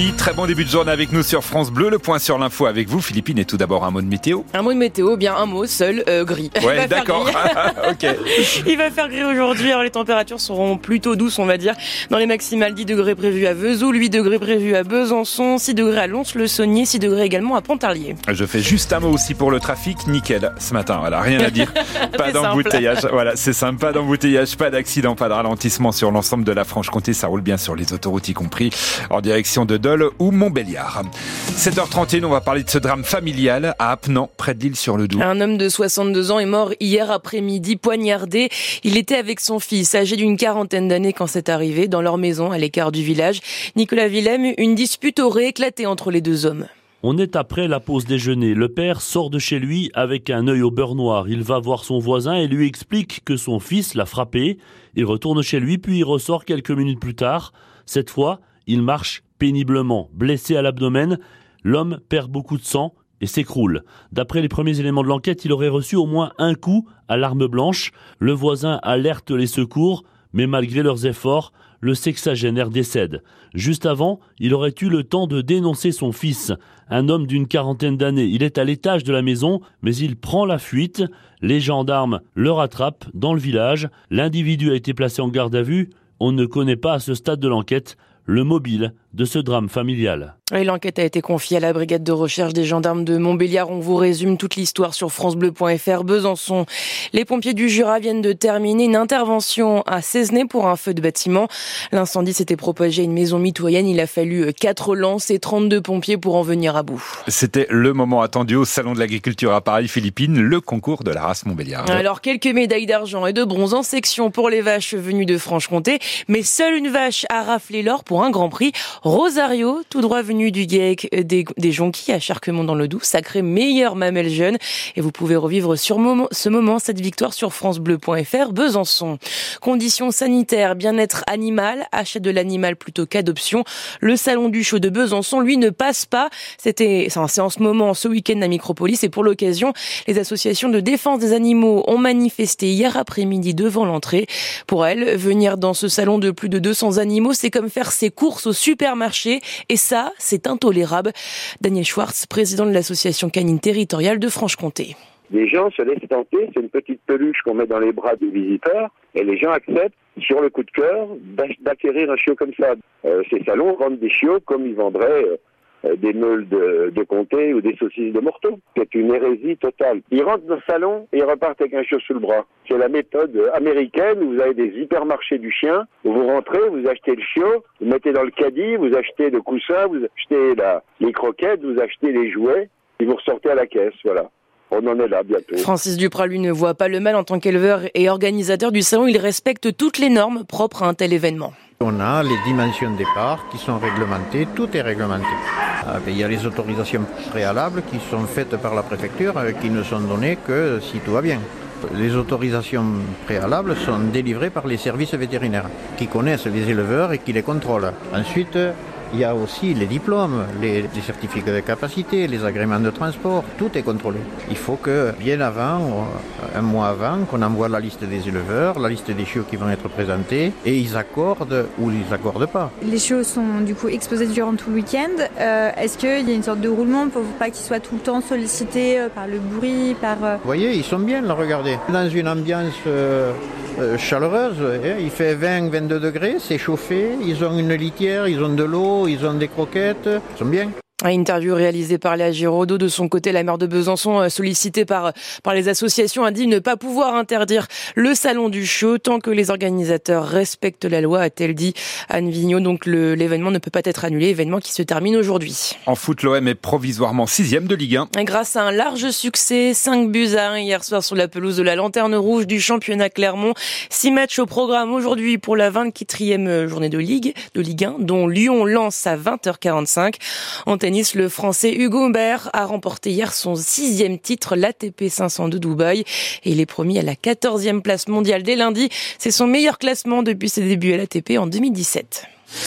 8h30. Très bon début de journée avec nous sur France Bleu. Le point sur l'info avec vous, Philippine. Et tout d'abord un mot de météo. Un mot de météo, bien un mot seul, euh, gris. Ouais, d'accord. ok. Il va faire gris aujourd'hui. Alors les températures seront plutôt douces, on va dire. Dans les maximales, 10 degrés prévus à Vesoul, 8 degrés prévus à Besançon, 6 degrés à Lons-le-Saunier, 6 degrés également à Pontarlier. Je fais juste un mot aussi pour le trafic. Nickel ce matin. Voilà, rien à dire. pas d'embouteillage. Voilà, c'est simple. Pas d'embouteillage, pas d'accident, pas de ralentissement sur l'ensemble de la Franche-Comté. Ça roule bien sur les autoroutes y compris en direction de Dole ou Montbéliard. 7h31, on va parler de ce drame familial à Apnan, près de l'île sur le Doubs. Un homme de 62 ans est mort hier après-midi, poignardé. Il était avec son fils, âgé d'une quarantaine d'années quand c'est arrivé, dans leur maison à l'écart du village. Nicolas Willem, une dispute aurait éclaté entre les deux hommes. On est après la pause déjeuner. Le père sort de chez lui avec un œil au beurre noir. Il va voir son voisin et lui explique que son fils l'a frappé. Il retourne chez lui puis il ressort quelques minutes plus tard. Cette fois, il marche péniblement. Blessé à l'abdomen, l'homme perd beaucoup de sang et s'écroule. D'après les premiers éléments de l'enquête, il aurait reçu au moins un coup à l'arme blanche. Le voisin alerte les secours, mais malgré leurs efforts, le sexagénaire décède. Juste avant, il aurait eu le temps de dénoncer son fils, un homme d'une quarantaine d'années. Il est à l'étage de la maison, mais il prend la fuite. Les gendarmes le rattrapent dans le village. L'individu a été placé en garde à vue. On ne connaît pas à ce stade de l'enquête le mobile de ce drame familial. L'enquête a été confiée à la brigade de recherche des gendarmes de Montbéliard. On vous résume toute l'histoire sur francebleu.fr. Besançon. Les pompiers du Jura viennent de terminer une intervention à Cesnay pour un feu de bâtiment. L'incendie s'était propagé à une maison mitoyenne. Il a fallu 4 lances et 32 pompiers pour en venir à bout. C'était le moment attendu au Salon de l'agriculture à Paris, Philippines, le concours de la race Montbéliard. Alors, quelques médailles d'argent et de bronze en section pour les vaches venues de Franche-Comté, mais seule une vache a raflé l'or pour un grand prix. Rosario, tout droit venu du GIEC des, des Jonquilles à Charquemont dans le Doubs, sacré meilleure mamelle jeune. Et vous pouvez revivre sur ce moment, cette victoire sur francebleu.fr, Besançon. Conditions sanitaires, bien-être animal, achat de l'animal plutôt qu'adoption. Le salon du show de Besançon, lui, ne passe pas. C'était, c'est en ce moment, ce week-end à Micropolis. Et pour l'occasion, les associations de défense des animaux ont manifesté hier après-midi devant l'entrée. Pour elles, venir dans ce salon de plus de 200 animaux, c'est comme faire ses courses au supermarché. Et ça, c'est intolérable. Daniel Schwartz, président de l'association canine territoriale de Franche-Comté. Les gens se laissent tenter, c'est une petite peluche qu'on met dans les bras des visiteurs, et les gens acceptent, sur le coup de cœur, d'acquérir un chiot comme ça. Euh, ces salons vendent des chiots comme ils vendraient euh, des meules de, de, comté ou des saucisses de morteau. C'est une hérésie totale. Ils rentrent dans le salon et ils repartent avec un chiot sous le bras. C'est la méthode américaine où vous avez des hypermarchés du chien, où vous rentrez, vous achetez le chiot, vous mettez dans le caddie, vous achetez le coussin, vous achetez la, les croquettes, vous achetez les jouets, et vous ressortez à la caisse, voilà. On en est là bientôt. Francis Duprat, lui, ne voit pas le mal en tant qu'éleveur et organisateur du salon. Il respecte toutes les normes propres à un tel événement. On a les dimensions de départ qui sont réglementées, tout est réglementé. Ah, il y a les autorisations préalables qui sont faites par la préfecture, euh, qui ne sont données que si tout va bien. Les autorisations préalables sont délivrées par les services vétérinaires, qui connaissent les éleveurs et qui les contrôlent. Ensuite, il y a aussi les diplômes, les, les, certificats de capacité, les agréments de transport, tout est contrôlé. Il faut que bien avant, euh, un mois avant, qu'on envoie la liste des éleveurs, la liste des chiots qui vont être présentés, et ils accordent ou ils accordent pas. Les chiots sont du coup exposés durant tout le week-end. Euh, Est-ce qu'il y a une sorte de roulement pour pas qu'ils soient tout le temps sollicités euh, par le bruit, par... Vous voyez, ils sont bien, là, regardez. Dans une ambiance... Euh, chaleureuse. Il fait 20-22 degrés, c'est chauffé. Ils ont une litière, ils ont de l'eau, ils ont des croquettes. Ils sont bien. Interview réalisée par Léa Giraudot. De son côté, la maire de Besançon, sollicitée par, par les associations, a dit ne pas pouvoir interdire le salon du show tant que les organisateurs respectent la loi, a-t-elle dit Anne Vigneault. Donc l'événement ne peut pas être annulé, événement qui se termine aujourd'hui. En foot, l'OM est provisoirement sixième de Ligue 1. Grâce à un large succès, 5 buts à 1 hier soir sur la pelouse de la Lanterne Rouge du championnat Clermont. Six matchs au programme aujourd'hui pour la 24e journée de Ligue, de Ligue 1, dont Lyon lance à 20h45. En le français Hugo Humbert a remporté hier son sixième titre, l'ATP 500 de Dubaï. Et il est promis à la 14e place mondiale dès lundi. C'est son meilleur classement depuis ses débuts à l'ATP en 2017.